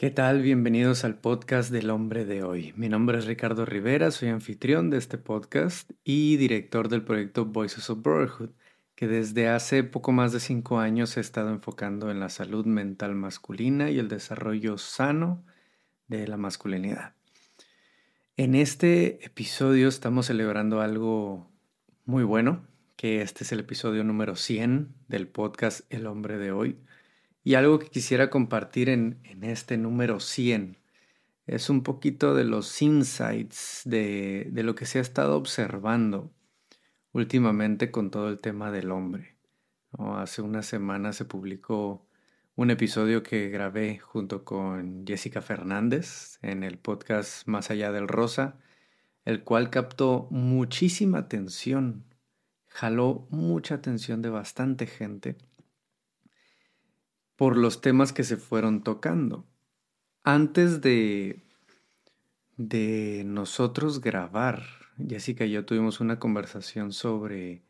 ¿Qué tal? Bienvenidos al podcast del hombre de hoy. Mi nombre es Ricardo Rivera, soy anfitrión de este podcast y director del proyecto Voices of Brotherhood, que desde hace poco más de cinco años he estado enfocando en la salud mental masculina y el desarrollo sano de la masculinidad. En este episodio estamos celebrando algo muy bueno, que este es el episodio número 100 del podcast El hombre de hoy. Y algo que quisiera compartir en, este número 100 es un poquito de los insights de, de lo que se ha estado observando últimamente con todo el tema del hombre. Hace una semana se publicó un episodio que grabé junto con Jessica Fernández en el podcast Más allá del Rosa, el cual captó muchísima atención, jaló mucha atención de bastante gente por los temas que se fueron tocando. Antes de, de nosotros grabar, Jessica y yo tuvimos una conversación sobre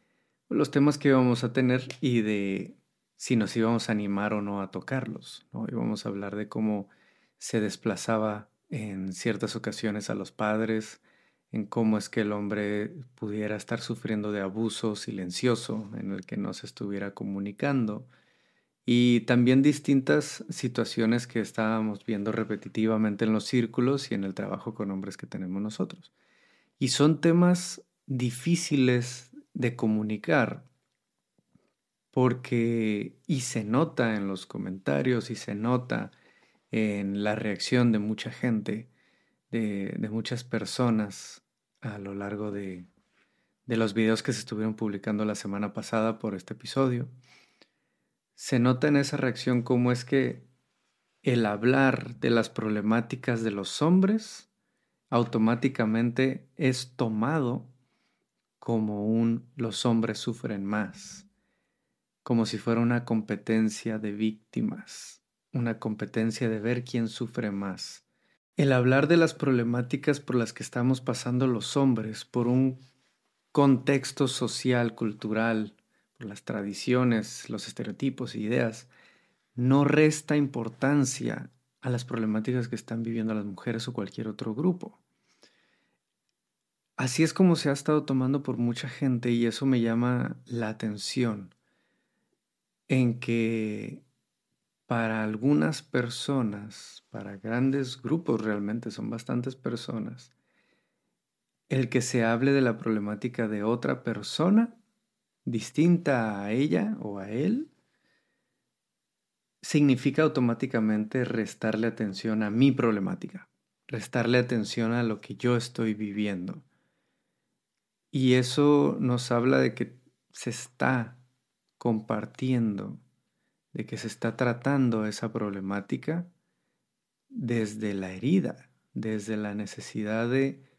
los temas que íbamos a tener y de si nos íbamos a animar o no a tocarlos. Íbamos a hablar de cómo se desplazaba en ciertas ocasiones a los padres, en cómo es que el hombre pudiera estar sufriendo de abuso silencioso en el que no se estuviera comunicando, y también distintas situaciones que estábamos viendo repetitivamente en los círculos y en el trabajo con hombres que tenemos nosotros. Y son temas difíciles de comunicar porque y se nota en los comentarios y se nota en la reacción de mucha gente, de, de muchas personas a lo largo de, de los videos que se estuvieron publicando la semana pasada por este episodio se nota en esa reacción cómo es que el hablar de las problemáticas de los hombres automáticamente es tomado como un los hombres sufren más, como si fuera una competencia de víctimas, una competencia de ver quién sufre más. El hablar de las problemáticas por las que estamos pasando los hombres por un contexto social, cultural, las tradiciones, los estereotipos e ideas, no resta importancia a las problemáticas que están viviendo las mujeres o cualquier otro grupo. Así es como se ha estado tomando por mucha gente y eso me llama la atención en que para algunas personas, para grandes grupos realmente, son bastantes personas, el que se hable de la problemática de otra persona distinta a ella o a él, significa automáticamente restarle atención a mi problemática, restarle atención a lo que yo estoy viviendo. Y eso nos habla de que se está compartiendo, de que se está tratando esa problemática desde la herida, desde la necesidad de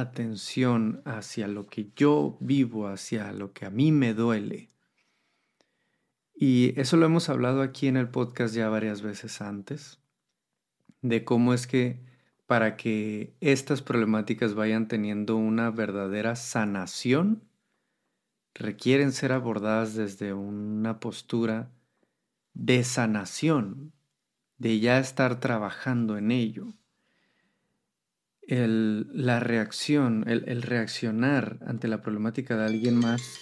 atención hacia lo que yo vivo, hacia lo que a mí me duele. Y eso lo hemos hablado aquí en el podcast ya varias veces antes, de cómo es que para que estas problemáticas vayan teniendo una verdadera sanación, requieren ser abordadas desde una postura de sanación, de ya estar trabajando en ello el, la reacción, el, el reaccionar ante la problemática de alguien más,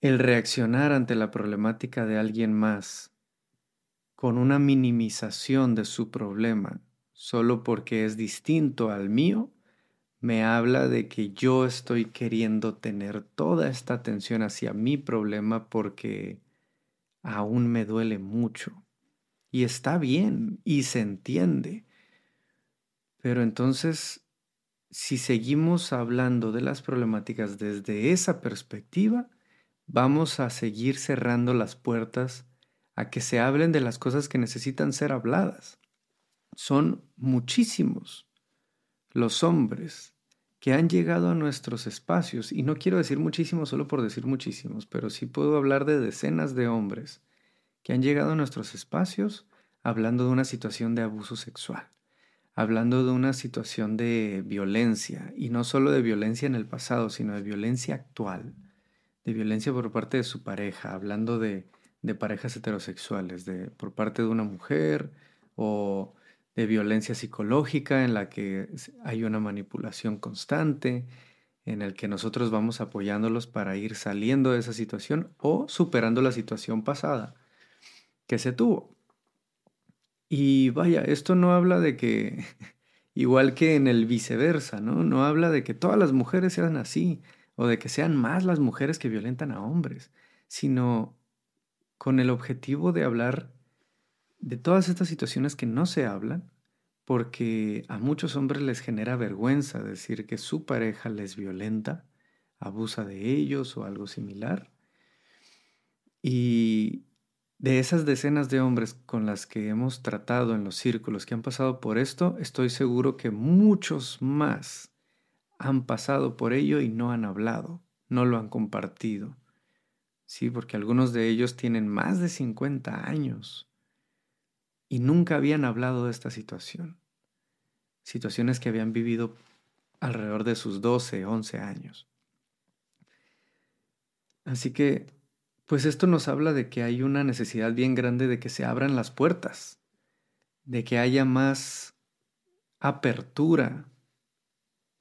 el reaccionar ante la problemática de alguien más con una minimización de su problema solo porque es distinto al mío, me habla de que yo estoy queriendo tener toda esta atención hacia mi problema porque aún me duele mucho. Y está bien y se entiende. Pero entonces, si seguimos hablando de las problemáticas desde esa perspectiva, vamos a seguir cerrando las puertas a que se hablen de las cosas que necesitan ser habladas. Son muchísimos los hombres que han llegado a nuestros espacios, y no quiero decir muchísimos solo por decir muchísimos, pero sí puedo hablar de decenas de hombres que han llegado a nuestros espacios hablando de una situación de abuso sexual, hablando de una situación de violencia, y no solo de violencia en el pasado, sino de violencia actual, de violencia por parte de su pareja, hablando de, de parejas heterosexuales, de, por parte de una mujer o de violencia psicológica en la que hay una manipulación constante, en el que nosotros vamos apoyándolos para ir saliendo de esa situación o superando la situación pasada que se tuvo. Y vaya, esto no habla de que, igual que en el viceversa, ¿no? No habla de que todas las mujeres sean así o de que sean más las mujeres que violentan a hombres, sino con el objetivo de hablar de todas estas situaciones que no se hablan, porque a muchos hombres les genera vergüenza decir que su pareja les violenta, abusa de ellos o algo similar. Y de esas decenas de hombres con las que hemos tratado en los círculos que han pasado por esto, estoy seguro que muchos más han pasado por ello y no han hablado, no lo han compartido. Sí, porque algunos de ellos tienen más de 50 años y nunca habían hablado de esta situación. Situaciones que habían vivido alrededor de sus 12, 11 años. Así que, pues esto nos habla de que hay una necesidad bien grande de que se abran las puertas, de que haya más apertura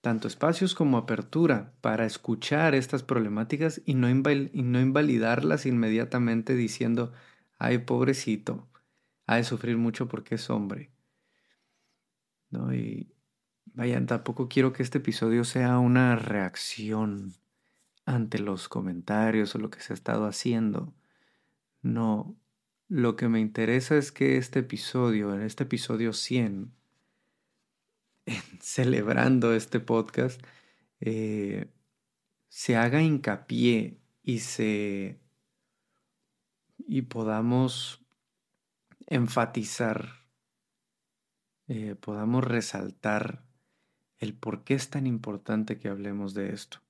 tanto espacios como apertura para escuchar estas problemáticas y no, invalidarlas inmediatamente diciendo, ay, pobrecito, ha de sufrir mucho porque es hombre. ¿No? Y vaya, tampoco quiero que este episodio sea una reacción ante los comentarios o lo que se ha estado haciendo. No, lo que me interesa es que este episodio, en este episodio 100, celebrando este podcast, eh, se haga hincapié y se y podamos enfatizar, eh, podamos resaltar el por qué es tan importante que hablemos de esto.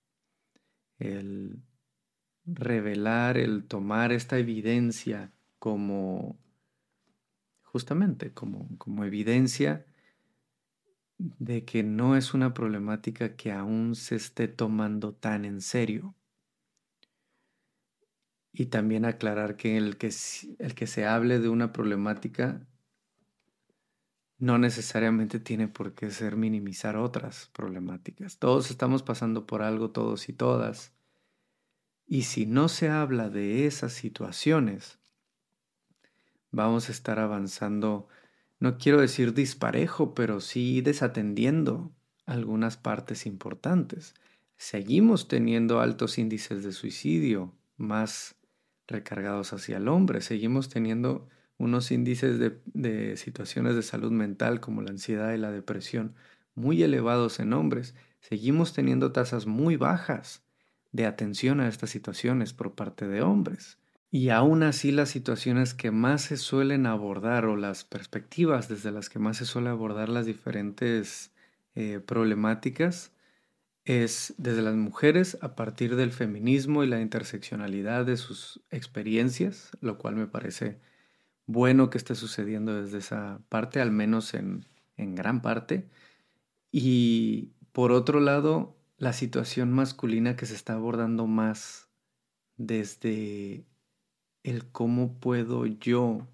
El revelar, el tomar esta evidencia como justamente como, como evidencia de que no es una problemática que aún se esté tomando tan en serio. Y también aclarar que el que, el que se hable de una problemática no necesariamente tiene por qué ser minimizar otras problemáticas. Todos estamos pasando por algo, todos y todas. Y si no se habla de esas situaciones, vamos a estar avanzando no quiero decir disparejo, pero sí desatendiendo algunas partes importantes. Seguimos teniendo altos índices de suicidio, más recargados hacia el hombre. Seguimos teniendo unos índices de, situaciones de salud mental como la ansiedad y la depresión muy elevados en hombres. Seguimos teniendo tasas muy bajas de atención a estas situaciones por parte de hombres. Y aún así las situaciones que más se suelen abordar o las perspectivas desde las que más se suele abordar las diferentes eh, problemáticas es desde las mujeres a partir del feminismo y la interseccionalidad de sus experiencias, lo cual me parece bueno que esté sucediendo desde esa parte, al menos en, en gran parte. Y por otro lado, la situación masculina que se está abordando más desde el cómo puedo yo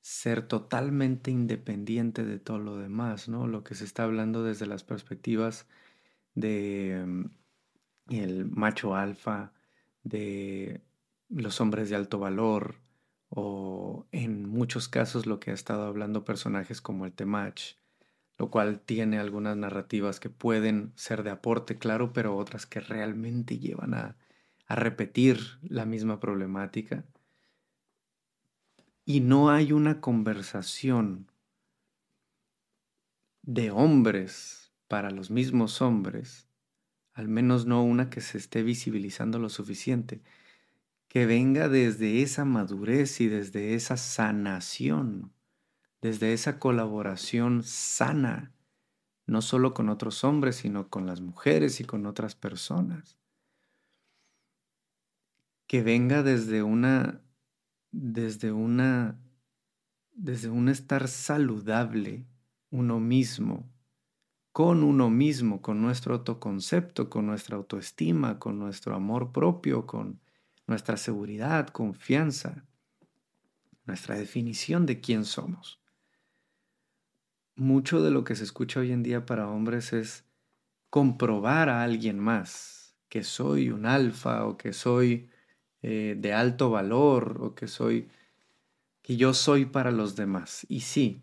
ser totalmente independiente de todo lo demás, ¿no? Lo que se está hablando desde las perspectivas de mm, el macho alfa, de los hombres de alto valor, o en muchos casos lo que ha estado hablando personajes como el Temach, lo cual tiene algunas narrativas que pueden ser de aporte, claro, pero otras que realmente llevan a, a repetir la misma problemática. Y no hay una conversación de hombres para los mismos hombres, al menos no una que se esté visibilizando lo suficiente, que venga desde esa madurez y desde esa sanación, desde esa colaboración sana, no solo con otros hombres, sino con las mujeres y con otras personas. Que venga desde una desde una desde un estar saludable uno mismo, con uno mismo, con nuestro autoconcepto, con nuestra autoestima, con nuestro amor propio, con nuestra seguridad, confianza. nuestra definición de quién somos. Mucho de lo que se escucha hoy en día para hombres es comprobar a alguien más que soy un alfa o que soy eh, de alto valor o que soy que yo soy para los demás. Y sí,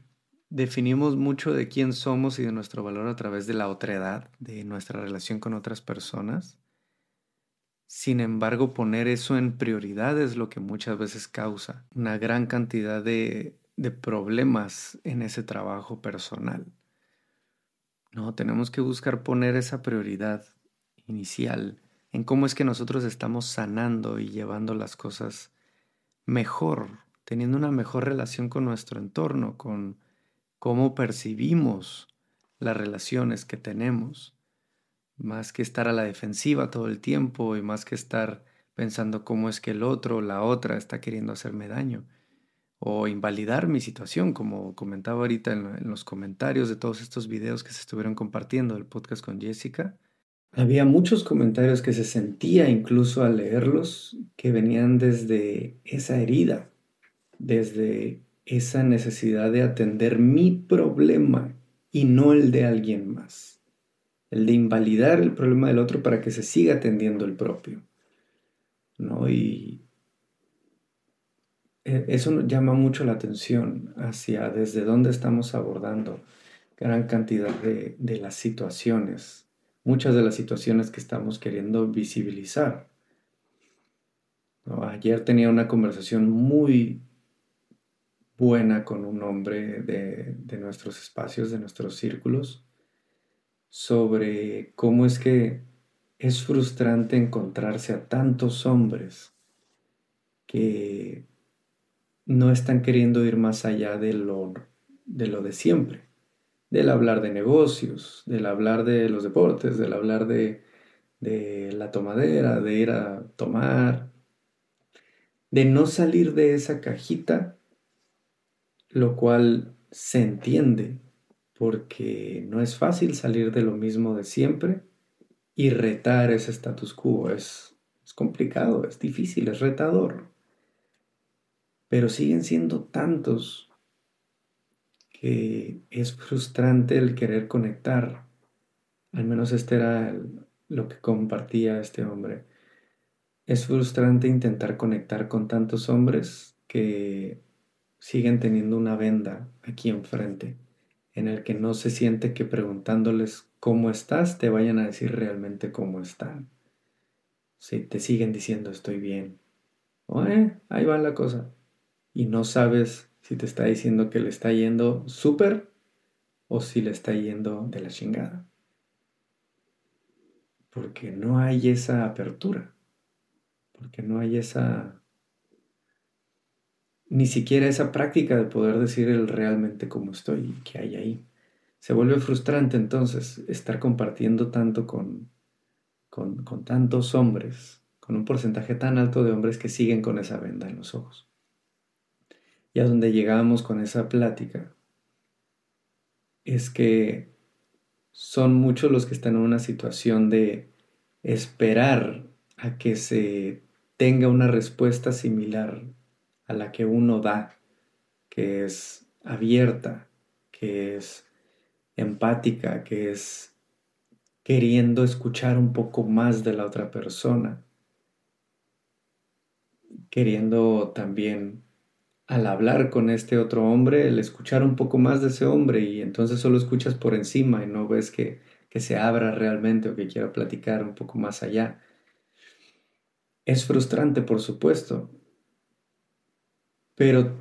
definimos mucho de quién somos y de nuestro valor a través de la otredad, de nuestra relación con otras personas. Sin embargo, poner eso en prioridad es lo que muchas veces causa una gran cantidad de, problemas en ese trabajo personal. No, tenemos que buscar poner esa prioridad inicial en cómo es que nosotros estamos sanando y llevando las cosas mejor, teniendo una mejor relación con nuestro entorno, con cómo percibimos las relaciones que tenemos, más que estar a la defensiva todo el tiempo y más que estar pensando cómo es que el otro o la otra está queriendo hacerme daño o invalidar mi situación, como comentaba ahorita en, los comentarios de todos estos videos que se estuvieron compartiendo del podcast con Jessica. Había muchos comentarios que se sentía incluso al leerlos que venían desde esa herida, desde esa necesidad de atender mi problema y no el de alguien más. El de invalidar el problema del otro para que se siga atendiendo el propio. ¿no? Y e, eso llama mucho la atención hacia desde dónde estamos abordando gran cantidad de, de las situaciones, muchas de las situaciones que estamos queriendo visibilizar. Ayer tenía una conversación muy buena con un hombre de, de nuestros espacios, de nuestros círculos, sobre cómo es que es frustrante encontrarse a tantos hombres que no están queriendo ir más allá de lo de, siempre, del hablar de negocios, del hablar de los deportes, del hablar de, de la tomadera, de ir a tomar, de no salir de esa cajita lo cual se entiende porque no es fácil salir de lo mismo de siempre y retar ese status quo. Es, es complicado, es difícil, es retador. Pero siguen siendo tantos que es frustrante el querer conectar. Al menos este era lo que compartía este hombre. Es frustrante intentar conectar con tantos hombres que siguen teniendo una venda aquí enfrente, en el que no se siente que preguntándoles cómo estás te vayan a decir realmente cómo están. Si te siguen diciendo estoy bien, o eh, ahí va la cosa, y no sabes si te está diciendo que le está yendo súper o si le está yendo de la chingada. Porque no hay esa apertura, porque no hay esa ni siquiera esa práctica de poder decir el realmente cómo estoy y qué hay ahí. Se vuelve frustrante entonces estar compartiendo tanto con, con, con tantos hombres, con un porcentaje tan alto de hombres que siguen con esa venda en los ojos. Y a donde llegamos con esa plática es que son muchos los que están en una situación de esperar a que se tenga una respuesta similar a la que uno da, que es abierta, que es empática, que es queriendo escuchar un poco más de la otra persona, queriendo también al hablar con este otro hombre, el escuchar un poco más de ese hombre y entonces solo escuchas por encima y no ves que, que se abra realmente o que quiera platicar un poco más allá. Es frustrante, por supuesto, pero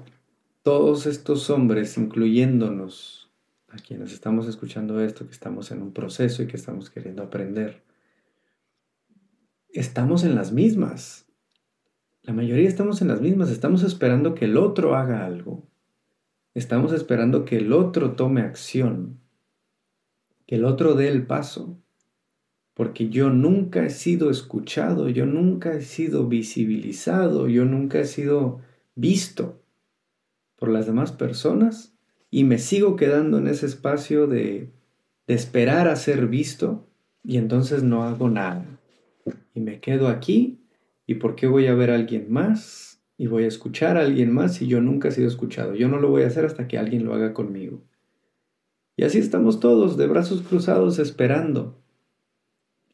todos estos hombres, incluyéndonos, a quienes estamos escuchando esto, que estamos en un proceso y que estamos queriendo aprender, estamos en las mismas. La mayoría estamos en las mismas. Estamos esperando que el otro haga algo. Estamos esperando que el otro tome acción. Que el otro dé el paso. Porque yo nunca he sido escuchado, yo nunca he sido visibilizado, yo nunca he sido visto por las demás personas y me sigo quedando en ese espacio de, esperar a ser visto y entonces no hago nada. Y me quedo aquí y ¿por qué voy a ver a alguien más? y voy a escuchar a alguien más y yo nunca he sido escuchado. Yo no lo voy a hacer hasta que alguien lo haga conmigo. Y así estamos todos de brazos cruzados esperando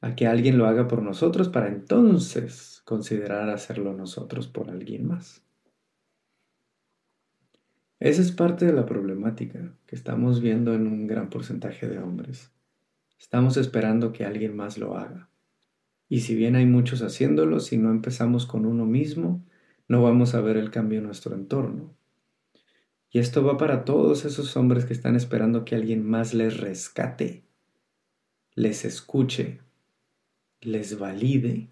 a que alguien lo haga por nosotros para entonces considerar hacerlo nosotros por alguien más. Esa es parte de la problemática que estamos viendo en un gran porcentaje de hombres. Estamos esperando que alguien más lo haga. Y si bien hay muchos haciéndolo, si no empezamos con uno mismo, no vamos a ver el cambio en nuestro entorno. Y esto va para todos esos hombres que están esperando que alguien más les rescate, les escuche, les valide,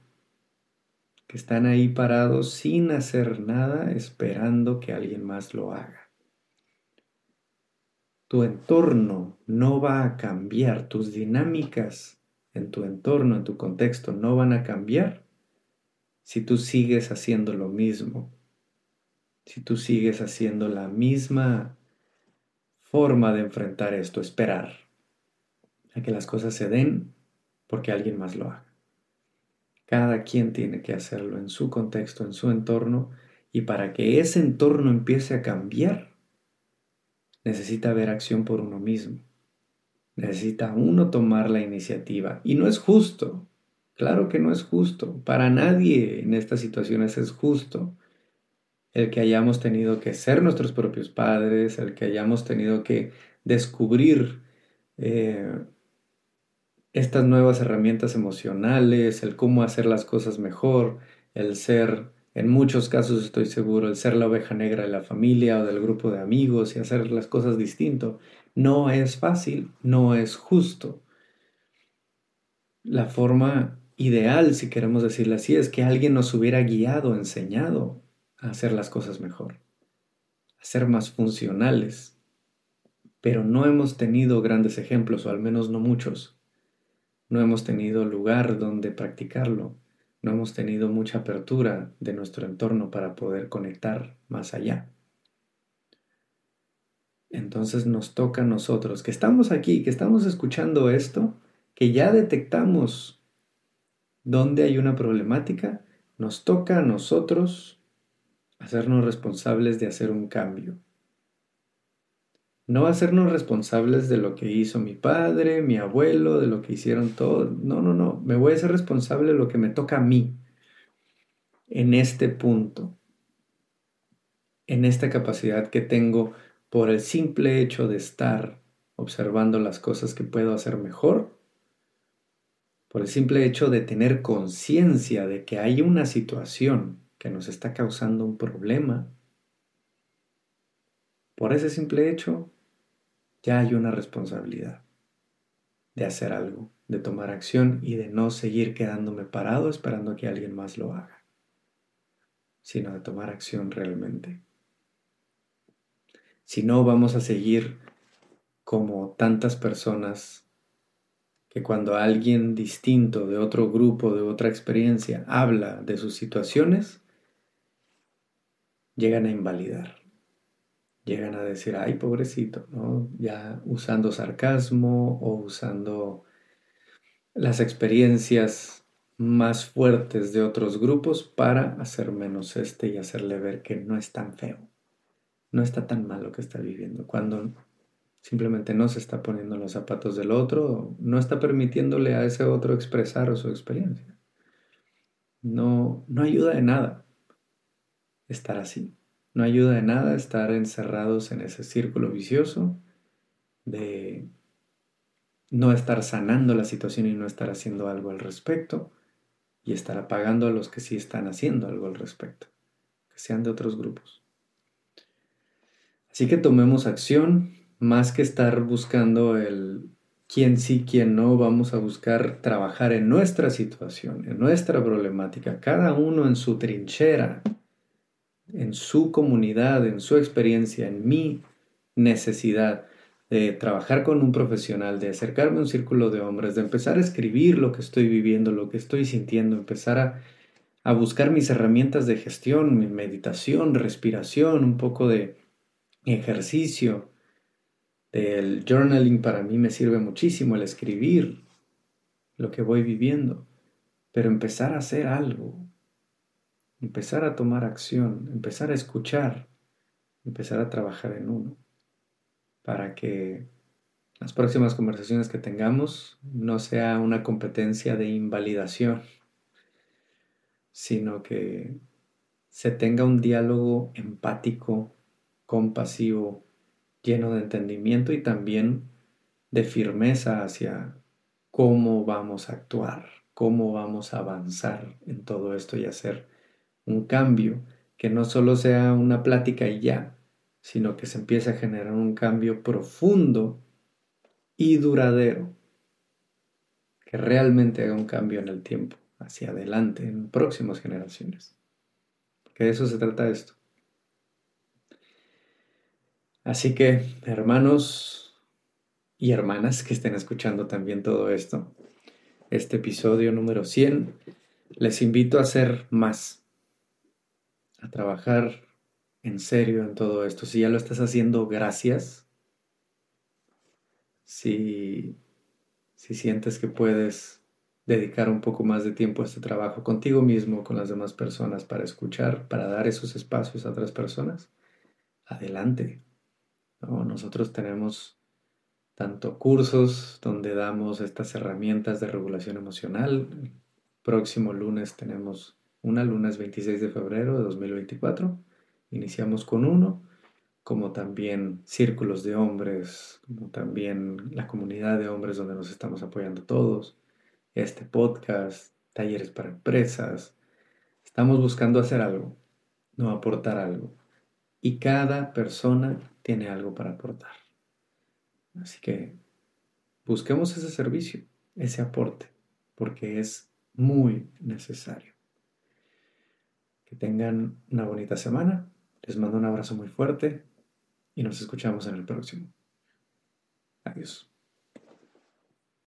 que están ahí parados sin hacer nada esperando que alguien más lo haga. Tu entorno no va a cambiar, tus dinámicas en tu entorno, en tu contexto, no van a cambiar si tú sigues haciendo lo mismo, si tú sigues haciendo la misma forma de enfrentar esto, esperar a que las cosas se den porque alguien más lo haga. Cada quien tiene que hacerlo en su contexto, en su entorno, y para que ese entorno empiece a cambiar, necesita haber acción por uno mismo. Necesita uno tomar la iniciativa. Y no es justo, Claro que no es justo. Para nadie en estas situaciones es justo el que hayamos tenido que ser nuestros propios padres, el que hayamos tenido que descubrir eh, estas nuevas herramientas emocionales, el cómo hacer las cosas mejor, el ser, en muchos casos estoy seguro, el ser la oveja negra de la familia o del grupo de amigos y hacer las cosas distinto. No es fácil, no es justo. La forma ideal, si queremos decirlo así, es que alguien nos hubiera guiado, enseñado a hacer las cosas mejor, a ser más funcionales. Pero no hemos tenido grandes ejemplos, o al menos no muchos. No hemos tenido lugar donde practicarlo. No hemos tenido mucha apertura de nuestro entorno para poder conectar más allá. Entonces nos toca a nosotros, que estamos aquí, que estamos escuchando esto, que ya detectamos donde hay una problemática, nos toca a nosotros hacernos responsables de hacer un cambio. No hacernos responsables de lo que hizo mi padre, mi abuelo, de lo que hicieron todos. No, no, no. Me voy a ser responsable de lo que me toca a mí en este punto, en esta capacidad que tengo por el simple hecho de estar observando las cosas que puedo hacer mejor por el simple hecho de tener conciencia de que hay una situación que nos está causando un problema, por ese simple hecho ya hay una responsabilidad de hacer algo, de tomar acción y de no seguir quedándome parado esperando que alguien más lo haga, sino de tomar acción realmente. Si no, vamos a seguir como tantas personas que cuando alguien distinto de otro grupo, de otra experiencia, habla de sus situaciones, llegan a invalidar. Llegan a decir, ay, pobrecito, ¿no? Ya usando sarcasmo o usando las experiencias más fuertes de otros grupos para hacer menos este y hacerle ver que no es tan feo, no está tan mal lo que está viviendo, cuando simplemente no se está poniendo en los zapatos del otro, no está permitiéndole a ese otro expresar su experiencia. No, no ayuda de nada estar así. No ayuda de nada estar encerrados en ese círculo vicioso de no estar sanando la situación y no estar haciendo algo al respecto y estar apagando a los que sí están haciendo algo al respecto, que sean de otros grupos. Así que tomemos acción, más que estar buscando el quién sí, quién no, vamos a buscar trabajar en nuestra situación, en nuestra problemática, cada uno en su trinchera, en su comunidad, en su experiencia, en mi necesidad de trabajar con un profesional, de acercarme a un círculo de hombres, de empezar a escribir lo que estoy viviendo, lo que estoy sintiendo, empezar a, a buscar mis herramientas de gestión, mi meditación, respiración, un poco de ejercicio, el journaling para mí me sirve muchísimo, el escribir lo que voy viviendo, pero empezar a hacer algo, empezar a tomar acción, empezar a escuchar, empezar a trabajar en uno, para que las próximas conversaciones que tengamos no sea una competencia de invalidación, sino que se tenga un diálogo empático, compasivo, lleno de entendimiento y también de firmeza hacia cómo vamos a actuar, cómo vamos a avanzar en todo esto y hacer un cambio que no solo sea una plática y ya, sino que se empiece a generar un cambio profundo y duradero, que realmente haga un cambio en el tiempo, hacia adelante, en próximas generaciones. Que de eso se trata esto. Así que, hermanos y hermanas que estén escuchando también todo esto, este episodio número 100, les invito a hacer más, a trabajar en serio en todo esto. Si ya lo estás haciendo, gracias si, si sientes que puedes dedicar un poco más de tiempo a este trabajo contigo mismo, con las demás personas, para escuchar, para dar esos espacios a otras personas, adelante. Nosotros tenemos tanto cursos donde damos estas herramientas de regulación emocional. Próximo lunes tenemos una, lunes 26 de febrero de 2024. Iniciamos con uno como también círculos de hombres, como también la comunidad de hombres donde nos estamos apoyando todos, este podcast, talleres para empresas. Estamos buscando hacer algo, no aportar algo. Y cada persona tiene algo para aportar. Así que busquemos ese servicio, ese aporte, porque es muy necesario. Que tengan una bonita semana. Les mando un abrazo muy fuerte y nos escuchamos en el próximo. Adiós.